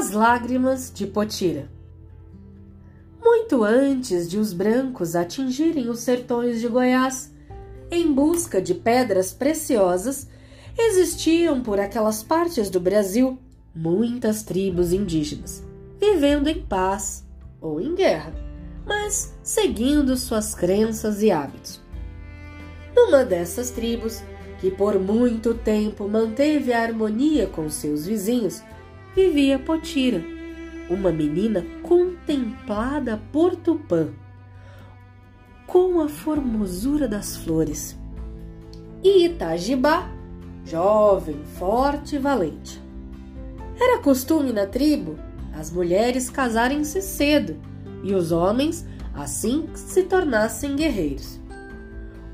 As lágrimas de Potira. Muito antes de os brancos atingirem os sertões de Goiás, em busca de pedras preciosas, existiam por aquelas partes do Brasil muitas tribos indígenas, vivendo em paz ou em guerra, mas seguindo suas crenças e hábitos. Numa dessas tribos, que por muito tempo manteve a harmonia com seus vizinhos, vivia Potira, uma menina contemplada por Tupã, com a formosura das flores, e Itajibá, jovem, forte e valente. Era costume na tribo as mulheres casarem-se cedo e os homens assim se tornassem guerreiros.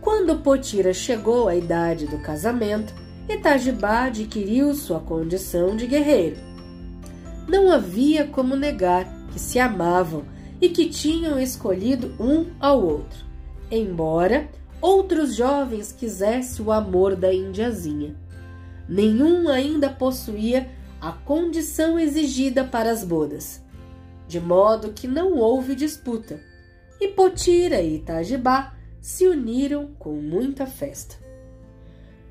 Quando Potira chegou à idade do casamento, Itajibá adquiriu sua condição de guerreiro não havia como negar que se amavam e que tinham escolhido um ao outro, embora outros jovens quisessem o amor da indiazinha. Nenhum ainda possuía a condição exigida para as bodas, de modo que não houve disputa, e Potira e Itajibá se uniram com muita festa.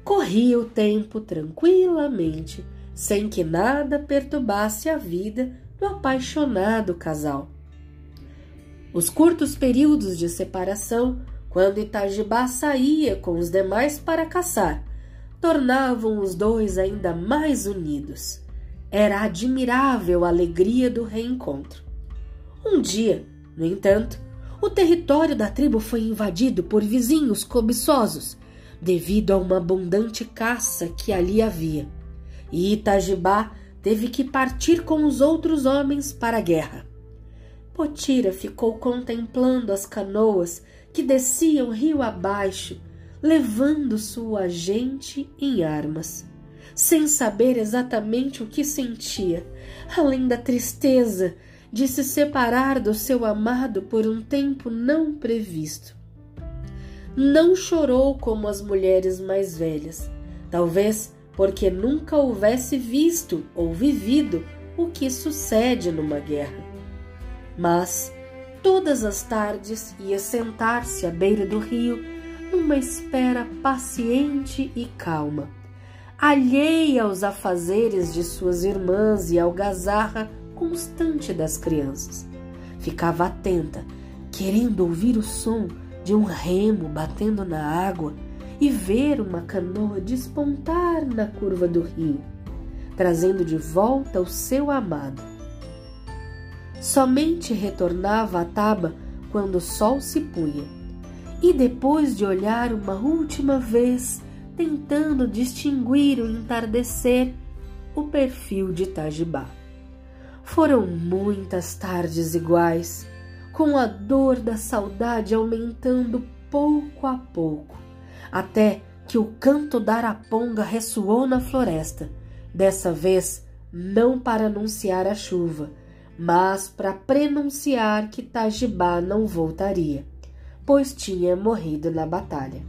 Corria o tempo tranquilamente sem que nada perturbasse a vida do apaixonado casal. Os curtos períodos de separação, quando Itajibá saía com os demais para caçar, tornavam os dois ainda mais unidos. Era admirável a alegria do reencontro. Um dia, no entanto, o território da tribo foi invadido por vizinhos cobiçosos, devido a uma abundante caça que ali havia e Itajibá teve que partir com os outros homens para a guerra. Potira ficou contemplando as canoas que desciam rio abaixo, levando sua gente em armas, sem saber exatamente o que sentia, além da tristeza de se separar do seu amado por um tempo não previsto. Não chorou como as mulheres mais velhas, talvez porque nunca houvesse visto ou vivido o que sucede numa guerra. Mas todas as tardes ia sentar-se à beira do rio, numa espera paciente e calma, alheia aos afazeres de suas irmãs e à algazarra constante das crianças. Ficava atenta, querendo ouvir o som de um remo batendo na água e ver uma canoa despontar na curva do rio, trazendo de volta o seu amado. Somente retornava à taba quando o sol se punha, e depois de olhar uma última vez, tentando distinguir o entardecer, o perfil de Tajibá. Foram muitas tardes iguais, com a dor da saudade aumentando pouco a pouco até que o canto da araponga ressoou na floresta, dessa vez não para anunciar a chuva, mas para prenunciar que Tajibá não voltaria, pois tinha morrido na batalha.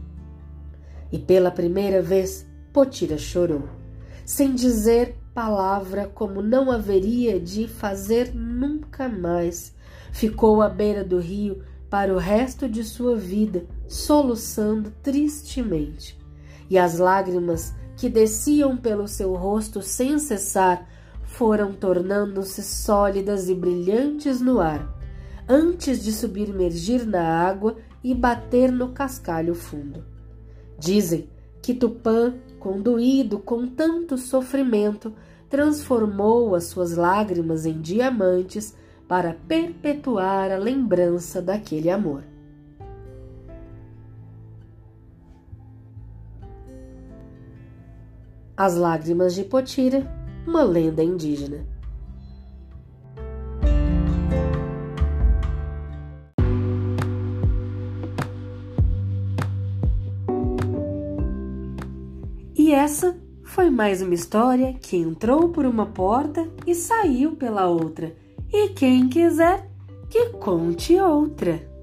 E pela primeira vez Potira chorou, sem dizer palavra como não haveria de fazer nunca mais. Ficou à beira do rio para o resto de sua vida, soluçando tristemente. E as lágrimas que desciam pelo seu rosto sem cessar foram tornando-se sólidas e brilhantes no ar, antes de submergir na água e bater no cascalho fundo. Dizem que Tupã, conduído com tanto sofrimento, transformou as suas lágrimas em diamantes para perpetuar a lembrança daquele amor. As Lágrimas de Potira, uma lenda indígena. E essa foi mais uma história que entrou por uma porta e saiu pela outra. E quem quiser, que conte outra.